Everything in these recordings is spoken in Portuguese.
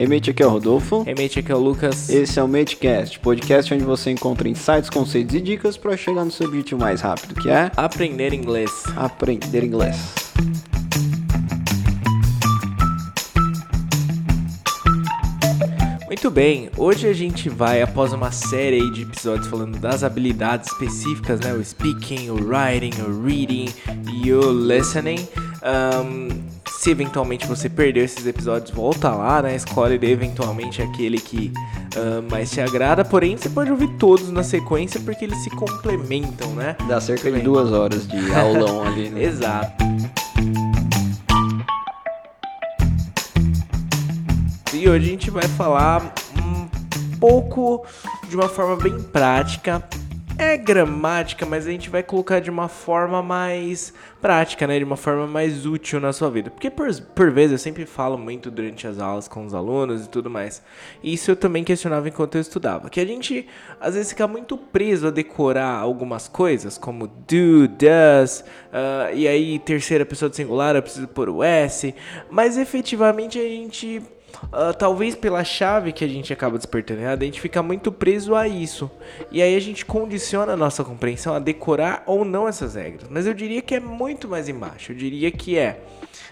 Hey mate, aqui é o Rodolfo. Hey mate, aqui é o Lucas. Esse é o Matecast, podcast onde você encontra insights, conceitos e dicas para chegar no seu objetivo mais rápido, que é aprender inglês. Aprender inglês. Muito bem, hoje a gente vai, após uma série de episódios falando das habilidades específicas, né? O speaking, o writing, o reading e o listening. Um, se eventualmente você perdeu esses episódios, volta lá, né? Escolhe eventualmente aquele que uh, mais te agrada. Porém, você pode ouvir todos na sequência porque eles se complementam, né? Dá cerca de duas horas de aulão ali, né? Exato. E hoje a gente vai falar um pouco de uma forma bem prática. É gramática, mas a gente vai colocar de uma forma mais prática, né? De uma forma mais útil na sua vida. Porque por, por vezes eu sempre falo muito durante as aulas com os alunos e tudo mais. Isso eu também questionava enquanto eu estudava. Que a gente às vezes fica muito preso a decorar algumas coisas, como do, does, uh, e aí terceira pessoa do singular eu preciso pôr o S. Mas efetivamente a gente Uh, talvez pela chave que a gente acaba despertando errado, a gente fica muito preso a isso. E aí a gente condiciona a nossa compreensão a decorar ou não essas regras. Mas eu diria que é muito mais embaixo. Eu diria que é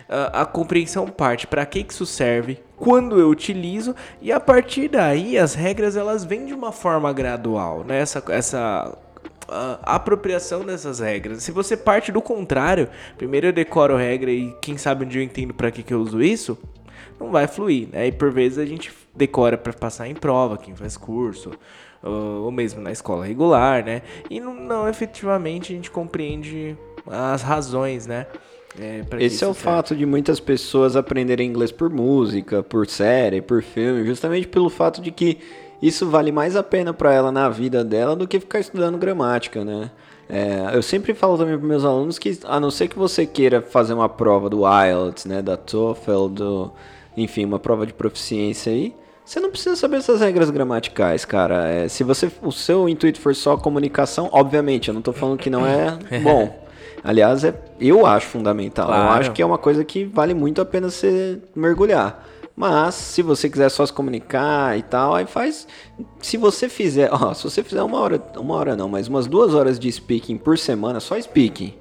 uh, a compreensão parte para que, que isso serve, quando eu utilizo e a partir daí as regras elas vêm de uma forma gradual, né? Essa, essa Uh, apropriação dessas regras. Se você parte do contrário, primeiro eu decoro regra e quem sabe dia eu entendo para que, que eu uso isso, não vai fluir, né? E por vezes a gente decora para passar em prova, quem faz curso, ou mesmo na escola regular, né? E não, não efetivamente a gente compreende as razões, né? É, Esse é o serve. fato de muitas pessoas aprenderem inglês por música, por série, por filme, justamente pelo fato de que isso vale mais a pena para ela na vida dela do que ficar estudando gramática, né? É, eu sempre falo também para meus alunos que, a não ser que você queira fazer uma prova do IELTS, né, da TOEFL, do enfim, uma prova de proficiência aí, você não precisa saber essas regras gramaticais, cara. É, se você o seu intuito for só comunicação, obviamente, eu não estou falando que não é bom. Aliás, é, eu acho fundamental. Claro. Eu acho que é uma coisa que vale muito a pena você mergulhar. Mas se você quiser só se comunicar e tal, aí faz. Se você fizer, ó, se você fizer uma hora, uma hora não, mas umas duas horas de speaking por semana, só speaking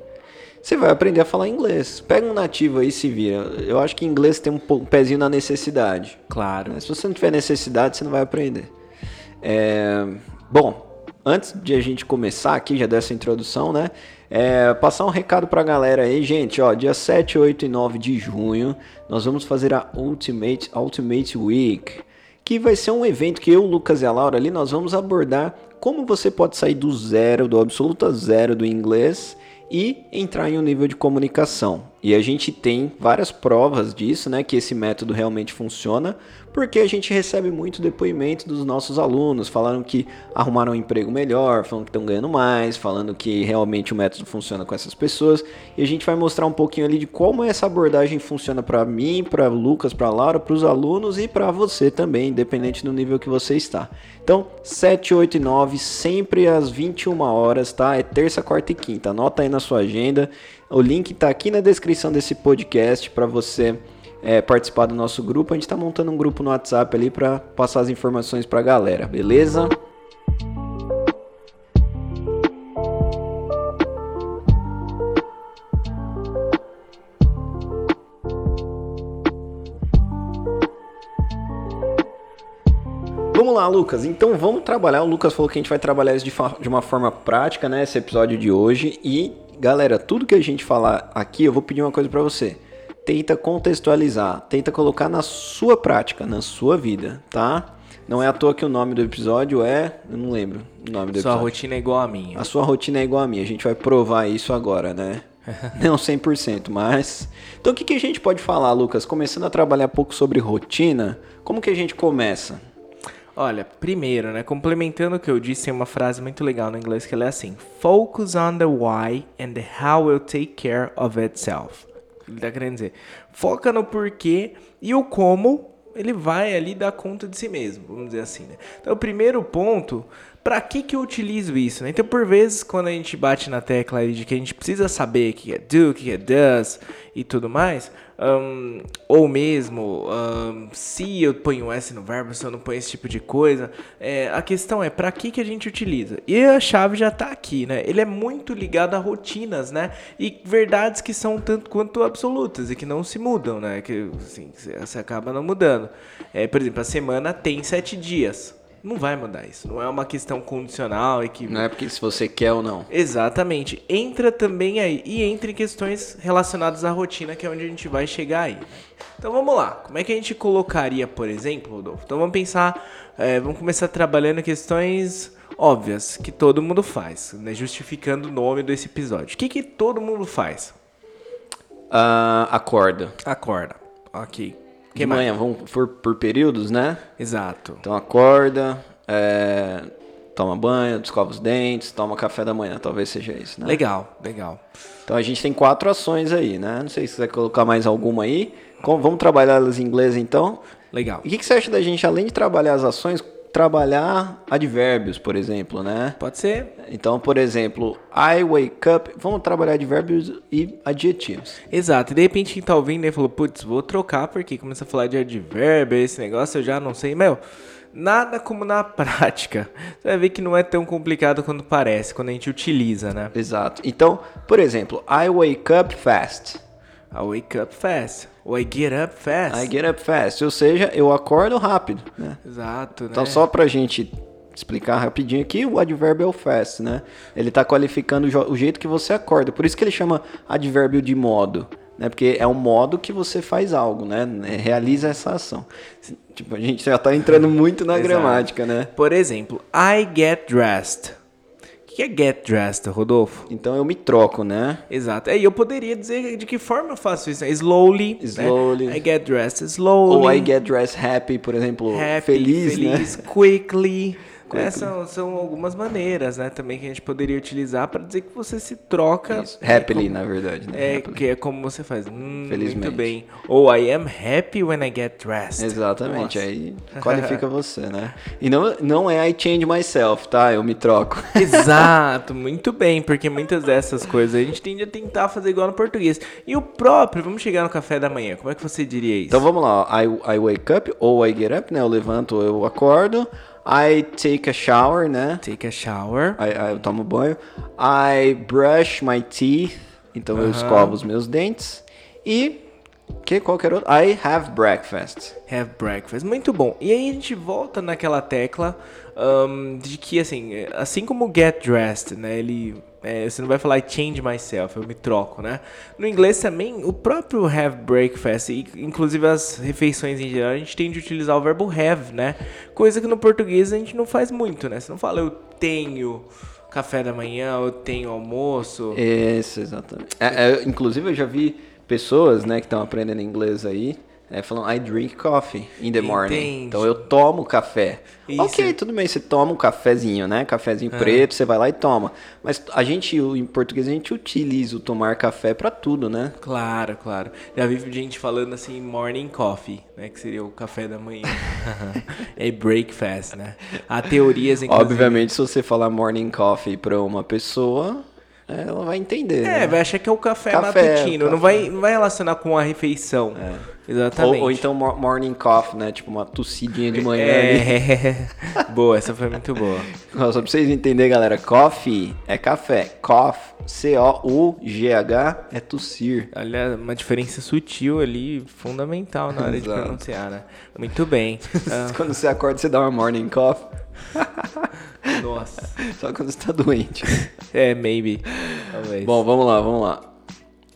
você vai aprender a falar inglês. Pega um nativo aí e se vira. Eu acho que inglês tem um pezinho na necessidade. Claro. Se você não tiver necessidade, você não vai aprender. É... Bom, antes de a gente começar aqui, já dessa introdução, né? É, passar um recado pra galera aí, gente, ó, dia 7, 8 e 9 de junho, nós vamos fazer a Ultimate, Ultimate Week, que vai ser um evento que eu, Lucas e a Laura ali, nós vamos abordar como você pode sair do zero, do absoluto zero do inglês e entrar em um nível de comunicação. E a gente tem várias provas disso, né, que esse método realmente funciona, porque a gente recebe muito depoimento dos nossos alunos, falando que arrumaram um emprego melhor, falando que estão ganhando mais, falando que realmente o método funciona com essas pessoas. E a gente vai mostrar um pouquinho ali de como essa abordagem funciona para mim, para Lucas, para Laura, para os alunos e para você também, independente do nível que você está. Então, 7, 8 e 9, sempre às 21 horas, tá? É terça, quarta e quinta. Anota aí na sua agenda. O link está aqui na descrição desse podcast para você é, participar do nosso grupo. A gente está montando um grupo no WhatsApp ali para passar as informações para a galera, beleza? Vamos lá, Lucas. Então vamos trabalhar. O Lucas falou que a gente vai trabalhar isso de, de uma forma prática, né? Esse episódio de hoje. E, galera, tudo que a gente falar aqui, eu vou pedir uma coisa para você tenta contextualizar, tenta colocar na sua prática, na sua vida, tá? Não é à toa que o nome do episódio é. Eu não lembro o nome do sua episódio. Sua rotina é igual a minha. A sua rotina é igual a minha. A gente vai provar isso agora, né? não 100%, mas. Então o que, que a gente pode falar, Lucas? Começando a trabalhar um pouco sobre rotina, como que a gente começa? Olha, primeiro, né, complementando o que eu disse, tem uma frase muito legal no inglês que ela é assim: Focus on the why and the how will take care of itself. Ele tá querendo dizer, foca no porquê e o como ele vai ali dar conta de si mesmo, vamos dizer assim, né? Então, o primeiro ponto Pra que que eu utilizo isso, né? Então, por vezes, quando a gente bate na tecla de que a gente precisa saber o que é do, o que é does e tudo mais, um, ou mesmo um, se eu ponho S no verbo, se eu não ponho esse tipo de coisa, é, a questão é pra que que a gente utiliza? E a chave já tá aqui, né? Ele é muito ligado a rotinas, né? E verdades que são tanto quanto absolutas e que não se mudam, né? Que, assim, você acaba não mudando. É, por exemplo, a semana tem sete dias. Não vai mudar isso. Não é uma questão condicional e que. Não é porque se você quer ou não. Exatamente. Entra também aí. E entre questões relacionadas à rotina, que é onde a gente vai chegar aí. Então vamos lá. Como é que a gente colocaria, por exemplo, Rodolfo? Então vamos pensar. é, vamos começar trabalhando questões óbvias que todo mundo faz, né? Justificando o nome desse episódio. O que, que todo mundo faz? Ah, acorda. Acorda. Ok. Que manhã, vamos por, por períodos, né? Exato. Então acorda, é, toma banho, escova os dentes, toma café da manhã, talvez seja isso, né? Legal, legal. Então a gente tem quatro ações aí, né? Não sei se você vai colocar mais alguma aí. Com- vamos trabalhar elas em inglês então. Legal. E o que, que você acha da gente, além de trabalhar as ações, trabalhar advérbios, por exemplo, né? Pode ser. Então, por exemplo, I wake up. Vamos trabalhar advérbios e adjetivos. Exato, e de repente quem tá ouvindo aí falou, putz, vou trocar porque começa a falar de advérbio, esse negócio eu já não sei. Meu, nada como na prática. Você vai ver que não é tão complicado quanto parece, quando a gente utiliza, né? Exato. Então, por exemplo, I wake up fast. I wake up fast, ou I get up fast. I get up fast. Ou seja, eu acordo rápido, né? Exato, né? Então, só pra gente explicar rapidinho aqui, o advérbio é o fast, né? Ele tá qualificando o jeito que você acorda. Por isso que ele chama advérbio de modo, né? Porque é o modo que você faz algo, né? É, Realiza essa ação. Tipo, a gente já tá entrando muito na gramática, né? Por exemplo, I get dressed. Que é get dressed, Rodolfo? Então eu me troco, né? Exato. É, e eu poderia dizer de que forma eu faço isso. né? Slowly. né? Slowly. I get dressed slowly. Ou I get dressed happy, por exemplo, happy, feliz, feliz né? quickly. É, são, são algumas maneiras, né, também que a gente poderia utilizar para dizer que você se troca. Isso. é, Happily, como- na verdade, né? É, Happily. que é como você faz. Hum, Felizmente. Muito bem. Ou I am happy when I get dressed. Exatamente, Nossa. aí qualifica você, né? E não, não é I change myself, tá? Eu me troco. Exato, muito bem, porque muitas dessas coisas a gente tende a tentar fazer igual no português. E o próprio, vamos chegar no café da manhã, como é que você diria isso? Então vamos lá, I, I wake up ou I get up, né? Eu levanto, eu acordo. I take a shower, né? Take a shower. I, I- eu tomo banho. I brush my teeth, então eu escovo os meus dentes. E que qualquer outro? I have breakfast. Have breakfast. Muito bom. E aí a gente volta naquela tecla ahn, de que, assim, assim como get dressed, né? Ele. é, você não vai falar I change myself, eu me troco, né? No inglês também, o próprio have breakfast, e inclusive as refeições em geral, a gente tem de utilizar o verbo have, né? Coisa que no português a gente não faz muito, né? Você não fala eu tenho café da manhã, eu tenho almoço. Isso, exatamente. É, é, inclusive, eu já vi pessoas, né, que estão aprendendo inglês aí, é, falando I drink coffee in the morning. Entendi. Então eu tomo café. Isso. Ok, tudo bem, você toma um cafezinho, né? Cafezinho preto, você vai lá e toma. Mas a gente, em português, a gente utiliza o tomar café pra tudo, né? Claro, claro. Já vi gente falando assim, morning coffee, né? Que seria o café da manhã. é breakfast, né? Há teorias, inclusive... Obviamente, se você falar morning coffee pra uma pessoa, ela vai entender. É, né? vai achar que é o café, Café, matutino. Não, café. vai, não vai relacionar com a refeição. Exatamente. Ou, ou então mo- morning coffee, né? Tipo uma tossidinha de manhã ali. É... boa, essa foi muito boa. Só pra vocês entenderem, galera, coffee é café. Cough, C-O-U-G-H, é tossir. Olha, uma diferença sutil ali, fundamental na hora de pronunciar, né? Muito bem. Ah, Quando você acorda, você dá uma morning cough. nossa. Só quando você tá doente. É, maybe. Talvez. Bom, vamos lá, vamos lá.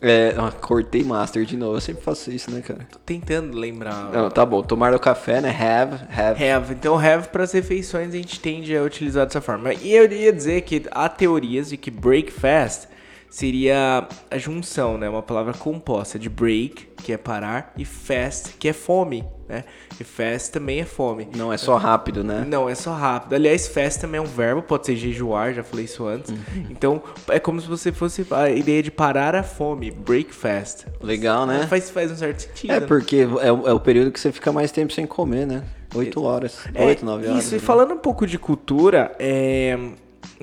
É, ah, cortei master de novo. Eu sempre faço isso, né, cara? Tô tentando lembrar. Não, tá bom. Tomar o café, né? Have, have. Have. Então, have para as refeições a gente tende a utilizar dessa forma. E eu ia dizer que há teorias de que breakfast seria a junção, né? Uma palavra composta de break, que é parar, e fast, que é fome, né? E fast também é fome. Não é só rápido, né? Não, é só rápido. Aliás, fast também é um verbo, pode ser jejuar, já falei isso antes. Uhum. Então, é como se você fosse a ideia de parar a fome, break fast. Legal, né? Faz, faz um certo sentido. É, né? porque é, o, é o período que você fica mais tempo sem comer, né? Oito horas. É, Oito, nove horas. Isso, e né? falando um pouco de cultura, é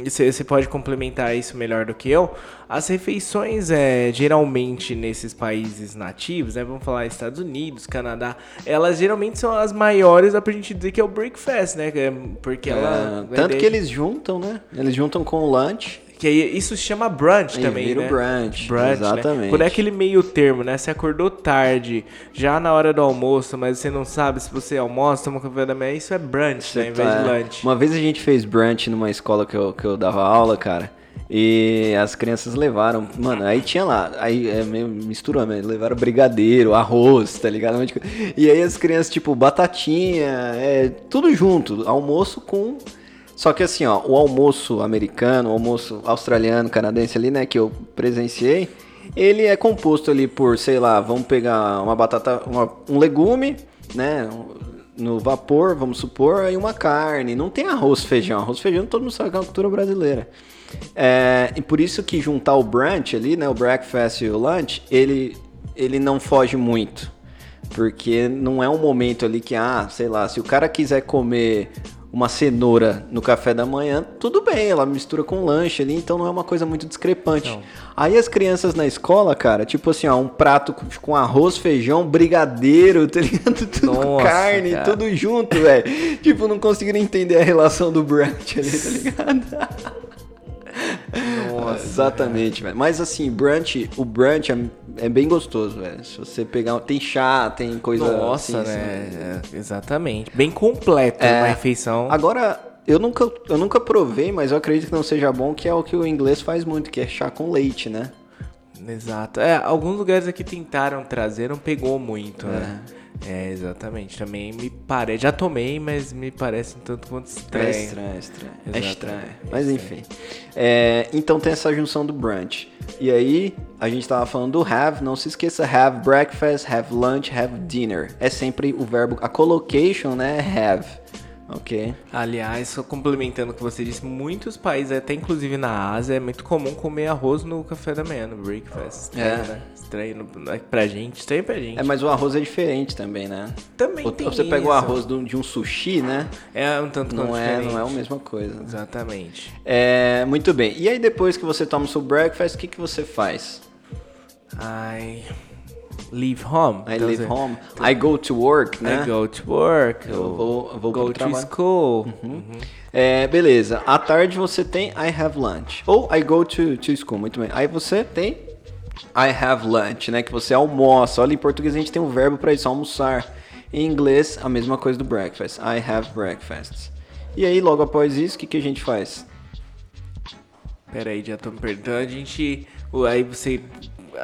você pode complementar isso melhor do que eu. As refeições, é, geralmente, nesses países nativos, né? Vamos falar Estados Unidos, Canadá, elas geralmente são as maiores, dá pra gente dizer que é o breakfast, né? É, porque ela. É, tanto que eles juntam, né? Eles juntam com o lunch. Que aí, isso se chama brunch também, vira né? brunch, brunch né? exatamente. Né? Quando é aquele meio termo, né? Você acordou tarde, já na hora do almoço, mas você não sabe se você almoça, toma café da manhã, isso é brunch, né? Em vez tá... de lunch. Uma vez a gente fez brunch numa escola que eu, que eu dava aula, cara. E as crianças levaram, mano, aí tinha lá, aí é meio misturou, né? levaram brigadeiro, arroz, tá ligado? E aí as crianças, tipo, batatinha, é, tudo junto, almoço com só que assim, ó, o almoço americano, o almoço australiano, canadense ali, né, que eu presenciei, ele é composto ali por, sei lá, vamos pegar uma batata, uma, um legume, né, no vapor, vamos supor, aí uma carne. Não tem arroz, feijão. Arroz, feijão, todo mundo sabe que é uma cultura brasileira. É, e por isso que juntar o brunch ali, né, o breakfast e o lunch, ele, ele não foge muito. Porque não é um momento ali que, ah, sei lá, se o cara quiser comer uma cenoura no café da manhã, tudo bem, ela mistura com lanche ali, então não é uma coisa muito discrepante. Não. Aí as crianças na escola, cara, tipo assim, ó, um prato com arroz, feijão, brigadeiro, tá ligado? Tudo Nossa, carne, cara. tudo junto, velho. tipo, não conseguiram entender a relação do brunch ali, tá ligado? Nossa, Exatamente, velho. Mas assim, brunch, o brunch é, é bem gostoso, velho. Se você pegar, tem chá, tem coisa Nossa, assim, né? É, exatamente. Bem completo é, uma refeição. Agora, eu nunca, eu nunca provei, mas eu acredito que não seja bom, que é o que o inglês faz muito, que é chá com leite, né? Exato. É, alguns lugares aqui tentaram trazer, não pegou muito, é. né? É, exatamente. Também me parece. Já tomei, mas me parece um tanto quanto estranho. É estranho, é estranho. É estranho. Mas enfim. É, então tem essa junção do brunch. E aí, a gente tava falando do have, não se esqueça, have breakfast, have lunch, have dinner. É sempre o verbo, a collocation, né? Have. Ok. Aliás, só complementando o que você disse, muitos países, até inclusive na Ásia, é muito comum comer arroz no café da manhã, no breakfast. Estranho, é. né? Estranho no, pra gente, estranho pra gente. É, mas o arroz é diferente também, né? Também Ou, tem Você isso. pega o arroz de um sushi, né? É um tanto não é, diferente. Não é a mesma coisa. Exatamente. É, muito bem. E aí depois que você toma o seu breakfast, o que, que você faz? Ai leave home. I leave home. I go to work, né? I go to work. Eu vou, eu vou go to school. Uhum. Uhum. É, beleza. À tarde você tem I have lunch. Ou I go to, to school. Muito bem. Aí você tem I have lunch, né? Que você almoça. Olha, em português a gente tem um verbo para isso, almoçar. Em inglês, a mesma coisa do breakfast. I have breakfast. E aí, logo após isso, o que, que a gente faz? Pera aí, já tô me perdendo. A gente. Aí você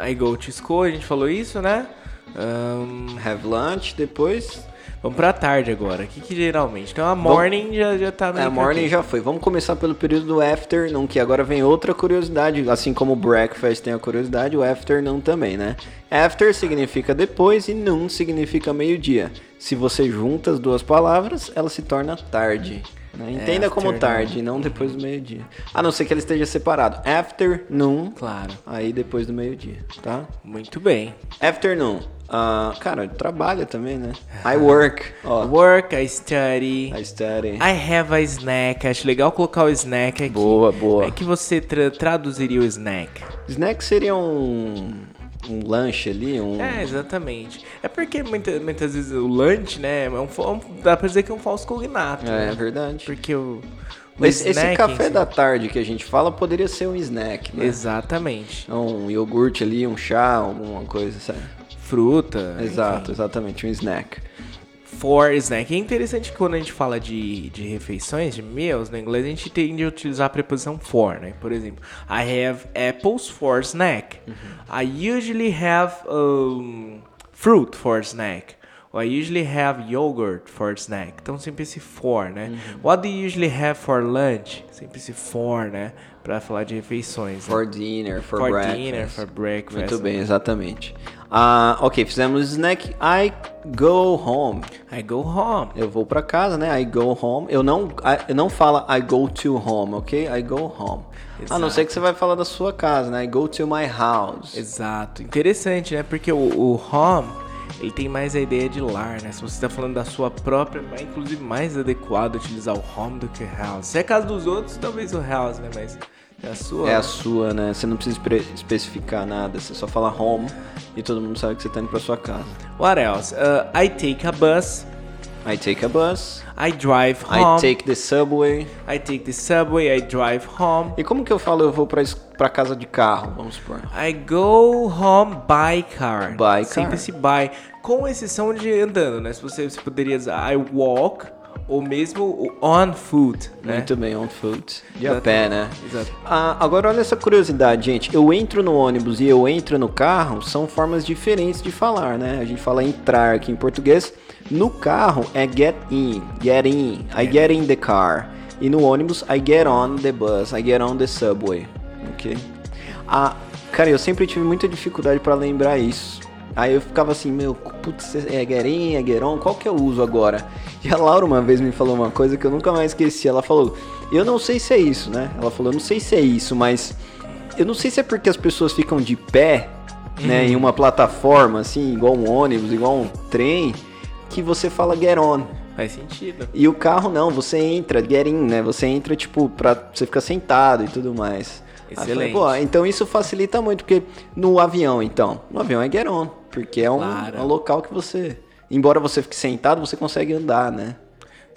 I go to school, a gente falou isso, né? Um, have lunch, depois. Vamos pra tarde agora. O que, que geralmente? Então a morning Vamos... já, já tá meio. É, a morning aqui. já foi. Vamos começar pelo período do afternoon, que agora vem outra curiosidade. Assim como o breakfast tem a curiosidade, o afternoon também, né? After significa depois e noon significa meio-dia. Se você junta as duas palavras, ela se torna tarde. Né? Entenda como tarde, não depois do meio-dia. A não ser que ele esteja separado. Afternoon. Claro. Aí depois do meio-dia, tá? Muito bem. Afternoon. Uh, cara, trabalha também, né? I work. Ó. Work, I study. I study. I have a snack. Acho legal colocar o snack aqui. Boa, boa. É que você tra traduziria o snack? Snack seria um um lanche ali, um... É, exatamente. É porque muita, muitas vezes o lanche, né, é um, dá pra dizer que é um falso cognato. É, né? é verdade. Porque o... o esse, esse, café da tarde que a gente fala poderia ser um snack, né? Exatamente. Um iogurte ali, um chá, alguma coisa, sabe? Fruta. Exato, enfim. exatamente, um snack for snack. É interessante que quando a gente fala de, de refeições, de meals, no inglês, a gente tende a utilizar a preposição for, né? Por exemplo, I have apples for snack. Uhum. I usually have um, fruit for snack. I usually have yogurt for snack. Então sempre esse for, né? Uhum. What do you usually have for lunch? Sempre esse for, né? Pra falar de refeições. né? For dinner, for, For breakfast. dinner, for breakfast. Muito bem, exatamente. Ah, ok, fizemos snack. I go home. I go home. Eu vou pra casa, né? I go home. Eu não, I- eu não falo I go to home, ok? I go home. A não ser que você vai falar da sua casa, né? I go to my house. Exato. Interessante, né? Porque o, o home, ele tem mais a ideia de lar, né? Se você tá falando da sua própria, é inclusive mais adequado utilizar o home do que house. Se é caso dos outros, talvez o house, né? Mas é a sua. É a né? sua, né? Você não precisa espe- especificar nada. Você só fala home e todo mundo sabe que você tá indo pra sua casa. What else? Uh, I take a bus. I take a bus. I drive I home. take the subway. I take the subway. I drive home. E como que eu falo eu vou pra, pra casa de carro? Vamos supor. I go home by car. By Sempre car. esse by. Com exceção de andando, né? Se você, você poderia dizer I walk ou mesmo o on foot, né? Muito bem, on foot. De a pé, né? Exato. Ah, agora olha essa curiosidade, gente. Eu entro no ônibus e eu entro no carro são formas diferentes de falar, né? A gente fala entrar aqui em português. No carro é get in, get in. I get in the car. E no ônibus I get on the bus, I get on the subway. Ok? Ah, cara, eu sempre tive muita dificuldade para lembrar isso. Aí eu ficava assim, meu, putz, é get in, é get on, qual que eu uso agora? E a Laura uma vez me falou uma coisa que eu nunca mais esqueci. Ela falou, eu não sei se é isso, né? Ela falou, eu não sei se é isso, mas eu não sei se é porque as pessoas ficam de pé, né, em uma plataforma, assim, igual um ônibus, igual um trem, que você fala get on. Faz sentido. E o carro não, você entra, get in, né? Você entra, tipo, pra você ficar sentado e tudo mais. Falei, Excelente. Pô, então isso facilita muito, porque no avião, então, no avião é get on, porque é um, Claro. é um local que você, embora você fique sentado, você consegue andar, né?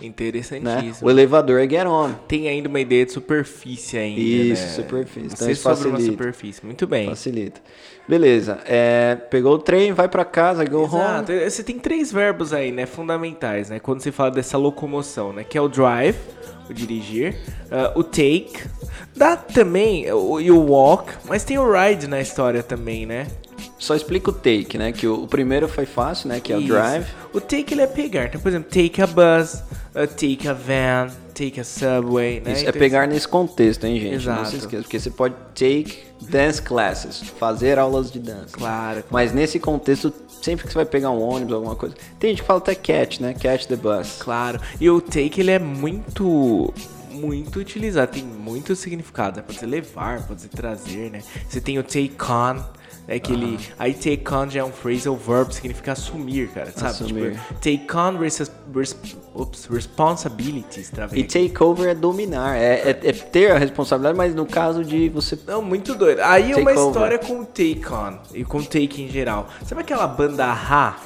Né? Interessantíssimo. O elevador é get on, Tem ainda uma ideia de superfície ainda, Isso, né? superfície. Então Ser isso sobre uma facilita. superfície. Muito bem. facilita. Beleza, é, pegou o trem, vai pra casa, go home. Exato. Você tem três verbos aí, né, fundamentais, né, quando você fala dessa locomoção, né, que é o drive, o dirigir, ah, o take, dá também o, e o walk, mas tem o ride na história também, né? Só explica o take, né? Que o, o primeiro foi fácil, né? Que é o Isso. drive. O take ele é pegar, então, por exemplo, take a bus, uh, take a van, take a subway, né? Isso, é Então, pegar nesse contexto, hein, gente? Não Exato. se esqueça, porque você pode take dance classes, fazer aulas de dança. Claro. Mas nesse contexto, sempre que você vai pegar um ônibus, alguma coisa. Tem gente que fala até catch, né? Catch the bus. Claro. E o take ele é muito muito utilizado, tem muito significado, né? Pode ser levar, pode ser trazer, né? Você tem o take on, né? Que ele, aí take on já é um phrasal verb, significa assumir, cara, sabe? Assumir. Tipo, take on res, res, ups, responsibilities, travei. E take over é dominar, é, é- é ter a responsabilidade, mas no caso de você. Não, muito doido. Aí é uma over. história com o Take On e com o Take em geral. Sabe aquela banda Aha?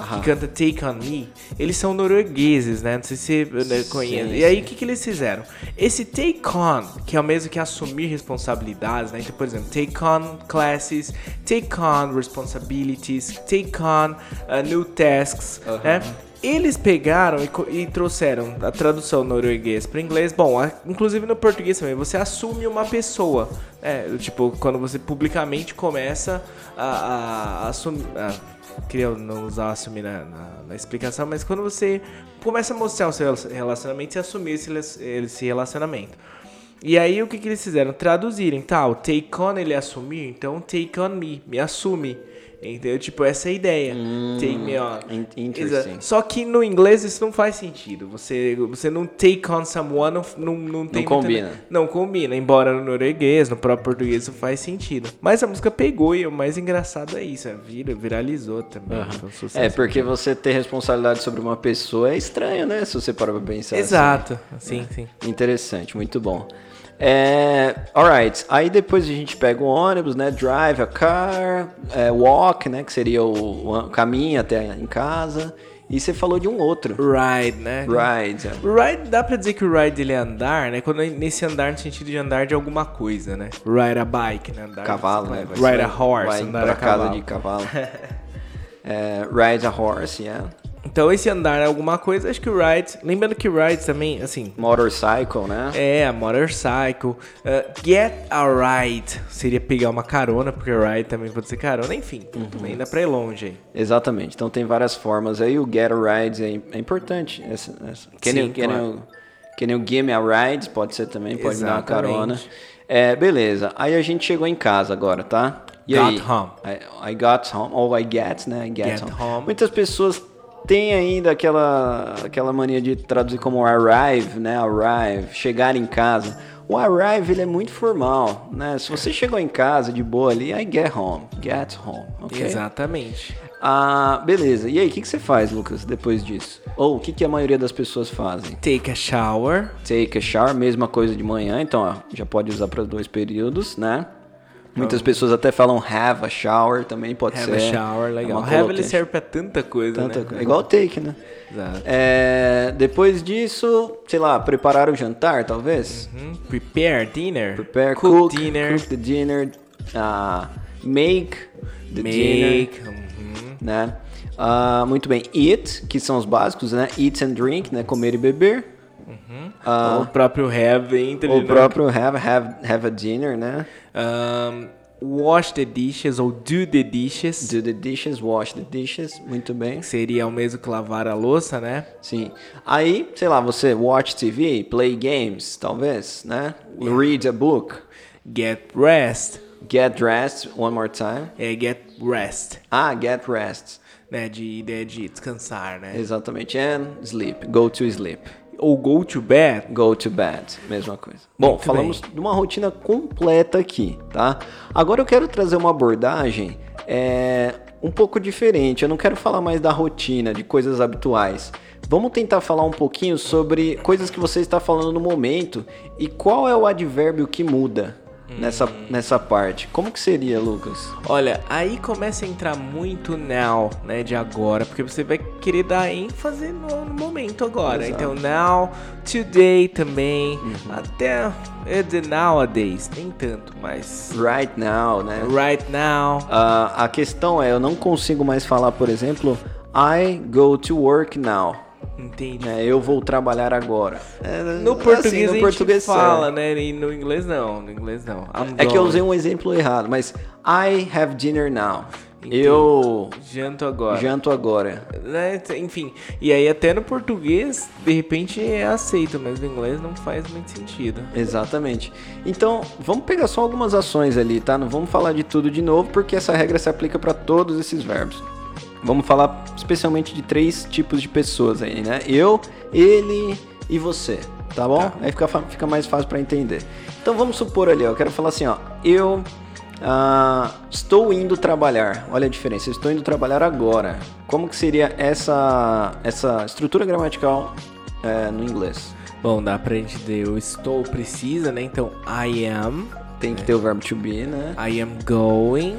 Ahá. Que canta Take On Me? Eles são noruegueses, né? Não sei se você né, conhece. Sim, E aí, o que, que eles fizeram? Esse Take On, que é o mesmo que assumir responsabilidades, né? Então, por exemplo, Take On classes, Take On responsibilities, Take On uh, new tasks, né? Eles pegaram e, e trouxeram a tradução norueguês para inglês. Bom, a- inclusive no português também, você assume uma pessoa. É, tipo, quando você publicamente começa a, a, a assumir. a- queria não usar assumir na, na, na explicação, mas quando você começa a mostrar o seu relacionamento e assumir esse, esse relacionamento. E aí o que, que eles fizeram? Traduzirem, tá? O take on ele assumir, então take on me, me assume. Entendeu? Tipo, essa é a ideia. take me on. in- interesting. Exato. Só que no inglês isso não faz sentido. Você, você não take on someone, não, não, não tem. muita- combina. não combina. Embora no norueguês, no próprio português isso faz sentido. Mas a música pegou e o mais engraçado é isso. é Vira, viralizou também. Um sucesso. É, porque você ter responsabilidade sobre uma pessoa é estranho, né? Se você parar pra pensar. assim. Exato. Sim, sim. Interessante, muito bom. É, alright, aí depois a gente pega o ônibus, né? Drive a car, é, walk, né? Que seria o, o caminho até em casa. E você falou de um outro. Ride, né? Ride. é. Ride, dá pra dizer que o ride ele é andar, né? Quando nesse andar no sentido de andar de alguma coisa, né? Ride a bike, né? Andar Cavalo, né? Ride a horse, vai andar pra a casa cavalo. de cavalo. é, ride a horse, yeah. Então esse andar é alguma coisa, acho que o ride, lembrando que ride também, assim, Motorcycle, né? é motorcycle, uh, get a ride seria pegar uma carona, porque ride também pode ser carona, enfim, também dá pra ir longe aí. Exatamente. Então tem várias formas aí. O get a ride é, é importante. Essa, essa. Nem, Sim, que, nem claro. o, que nem o give me a ride, pode ser também, pode me dar uma Exatamente. carona. É, beleza. Aí a gente chegou em casa agora, tá? E Got aí? home. I, I got home, ou I get, né? I get, Get home. home. Muitas pessoas têm ainda aquela, aquela mania de traduzir como arrive, né? Arrive, chegar em casa. O arrive, ele é muito formal, né? Se você chegou em casa de boa ali, I get home, get home, ok? Exatamente. Ah, beleza. E aí, o que, que você faz, Lucas, depois disso? Ou o que, que a maioria das pessoas fazem? Take a shower, Take a shower, mesma coisa de manhã, então ó, já pode usar para dois períodos, né? Muitas pessoas até falam have a shower também, pode have ser. a shower, legal. É have ele serve pra tanta coisa, Tanta né? coisa. É igual take, né? Exato. É, depois disso, sei lá, preparar o jantar, talvez? Uhum. Prepare dinner. Prepare, cook, cook, dinner. cook the dinner, ah, make the dinner. make. uhum. né? Ah, muito bem. Eat, que são os básicos, né? Eat and drink, né? Comer e beber. Ah, o próprio have entra o né? próprio have, have, have a dinner, né? Um, wash the dishes ou do the dishes. Do the dishes, wash the dishes. Muito bem. Seria o mesmo que lavar a louça, né? Sim. Aí, sei lá, você watch TV, play games, talvez, né? Read a book. Get rest. Get dressed, one more time. É get rest. Ah, get rest. Né? De ideia de descansar, né? Exatamente. And sleep. Go to sleep. Ou go to bed. Go to bed, mesma coisa. Bom, Muito falamos de uma rotina completa aqui, tá? Agora eu quero trazer uma abordagem é, um pouco diferente. Eu não quero falar mais da rotina, de coisas habituais. Vamos tentar falar um pouquinho sobre coisas que você está falando no momento e qual é o advérbio que muda nessa, nessa parte. Como que seria, Lucas? Olha, aí começa a entrar muito now, né? De agora, porque você vai querer dar ênfase no, no momento agora. Exato. Então, now, today também. Até é de nowadays, nem tanto, mas. Right now, né? Right now. Ah, a questão é, eu não consigo mais falar, por exemplo, I go to work now. Entendi. É, eu vou trabalhar agora. É, No assim, português no a gente português fala, serve. né? E no inglês não. No inglês não. I'm É que eu usei um exemplo errado, mas I have dinner now. Entendi. Eu Janto agora. janto agora. Né, Enfim, e aí até no português, de repente é aceito, mas no inglês não faz muito sentido. Exatamente. Então, vamos pegar só algumas ações ali, tá? Não vamos falar de tudo de novo, porque essa regra se aplica para todos esses verbos. Vamos falar especialmente de três tipos de pessoas aí, né? Eu, ele e você, tá bom? Tá. Aí fica, fica mais fácil para entender. Então vamos supor ali, ó, eu quero falar assim, ó, eu ah, estou indo trabalhar. Olha a diferença, eu estou indo trabalhar agora. Como que seria essa essa estrutura gramatical é, no inglês? Bom, dá pra gente dizer eu estou precisa, né? Então, I am, Tem que ter o verbo to be, né? I am going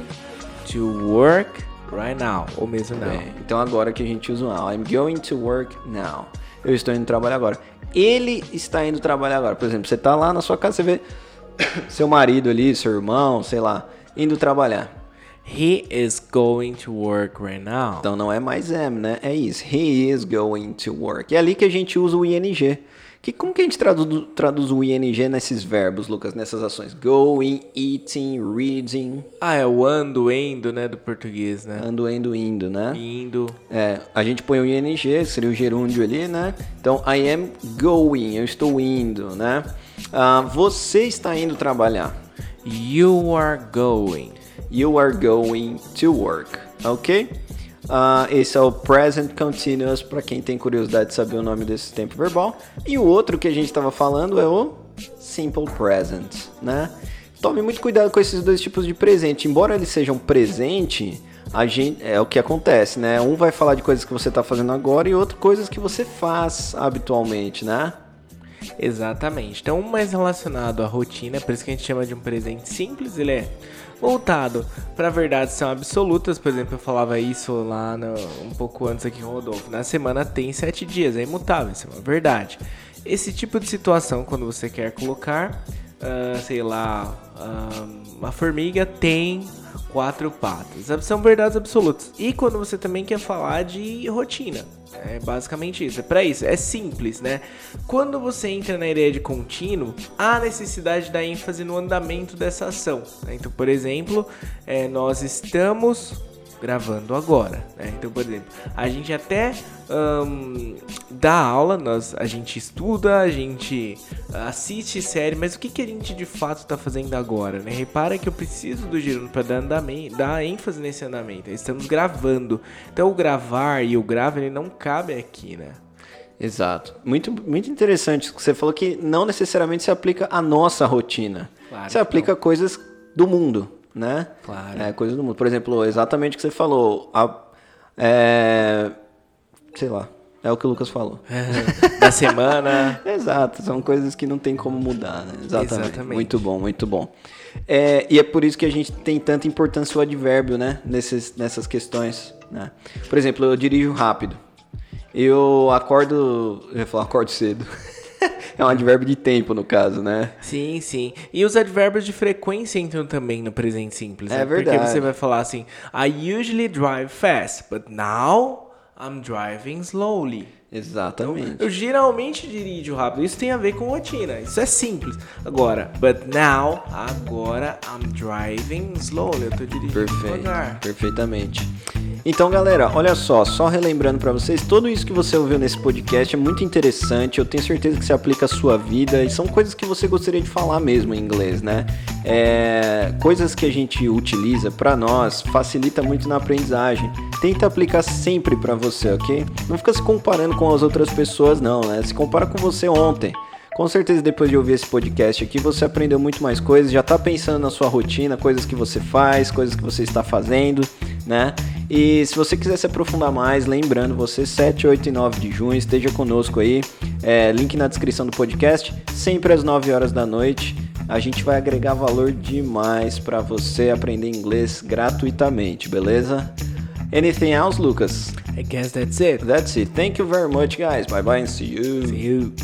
to work right now, ou mesmo não. Bem, então agora que a gente usa o now. I'm going to work now. Eu estou indo trabalhar agora. Ele está indo trabalhar agora. Por exemplo, você está lá na sua casa, você vê seu marido ali, seu irmão, sei lá, indo trabalhar. He is going to work right now. Então não é mais am, né? É isso. He is going to work. É ali que a gente usa o ing. Que, como que a gente traduz, traduz o ing nesses verbos, Lucas, nessas ações? Going, eating, reading, Ah, é o ando, endo, né, do português, né? ando, indo, indo, né? Indo. É, a gente põe o ing, seria o gerúndio ali, né? Então, I am going, eu estou indo, né? Ah, você está indo trabalhar. You are going. You are going to work, ok? Ah, esse é o present continuous, para quem tem curiosidade de saber o nome desse tempo verbal. E o outro que a gente estava falando é o simple present, né? Tome muito cuidado com esses dois tipos de presente. Embora eles sejam presente, a gente, é o que acontece, né? Um vai falar de coisas que você está fazendo agora e outro coisas que você faz habitualmente, né? Exatamente. Então, um mais relacionado à rotina, por isso que a gente chama de um presente simples, ele é voltado para verdades são absolutas. Por exemplo, eu falava isso lá no- um pouco antes aqui o Rodolfo. Na semana tem sete dias, é imutável, isso é uma verdade. Esse tipo de situação, quando você quer colocar ah, sei lá, ah, uma formiga tem quatro patas. São verdades absolutas. E quando você também quer falar de rotina. É basicamente isso. É para isso. É simples, né? Quando você entra na ideia de contínuo, há necessidade da ênfase no andamento dessa ação. né? Então, por exemplo, é, nós estamos gravando agora. Né? Então, por exemplo, a gente até ahn, dá aula, nós, a gente estuda, a gente assiste série, mas o que, que a gente de fato está fazendo agora? Né? Repara que eu preciso do girando para dar, andamento, dar ênfase nesse andamento. Estamos gravando. Então, o gravar e o grave ele não cabe aqui, né? Exato. Muito, muito interessante. Você falou que não necessariamente se aplica à nossa rotina. Claro se que aplica a coisas do mundo, né? Claro. É, coisas do mundo. Por exemplo, exatamente o que você falou. A, é, sei lá. É o que o Lucas falou. da semana. Exato, são coisas que não tem como mudar, né? Exatamente. Exatamente. Muito bom, muito bom. É, e é por isso que a gente tem tanta importância o advérbio, né? Nesses, nessas questões, né? Por exemplo, eu dirijo rápido. Eu acordo... Eu ia falar acordo cedo. é um advérbio de tempo, no caso, né? Sim, sim. E os advérbios de frequência entram também no presente simples. É né? verdade. Porque você vai falar assim: I usually drive fast, but now I'm driving slowly. Exatamente. Eu geralmente dirijo rápido. Isso tem a ver com rotina. Isso é simples. Agora, but now, agora I'm driving slowly. Eu tô dirigindo Perfeito, devagar. perfeitamente. Então, galera, olha só, só relembrando pra vocês, tudo isso que você ouviu nesse podcast é muito interessante, eu tenho certeza que se aplica à sua vida e são coisas que você gostaria de falar mesmo em inglês, né? É, coisas que a gente utiliza pra nós, facilita muito na aprendizagem. Tenta aplicar sempre pra você, ok? Não fica se comparando com as outras pessoas, não, né? Se compara com você ontem. Com certeza, depois de ouvir esse podcast aqui, você aprendeu muito mais coisas, já tá pensando na sua rotina, coisas que você faz, coisas que você está fazendo, né? E se você quiser se aprofundar mais, lembrando, você 7, 8 e 9 de junho, esteja conosco aí. É, link na descrição do podcast, sempre às 9 horas da noite. A gente vai agregar valor demais para você aprender inglês gratuitamente, beleza? Anything else, Lucas? I guess that's it. That's it. Thank you very much, guys. Bye bye and see you. See you.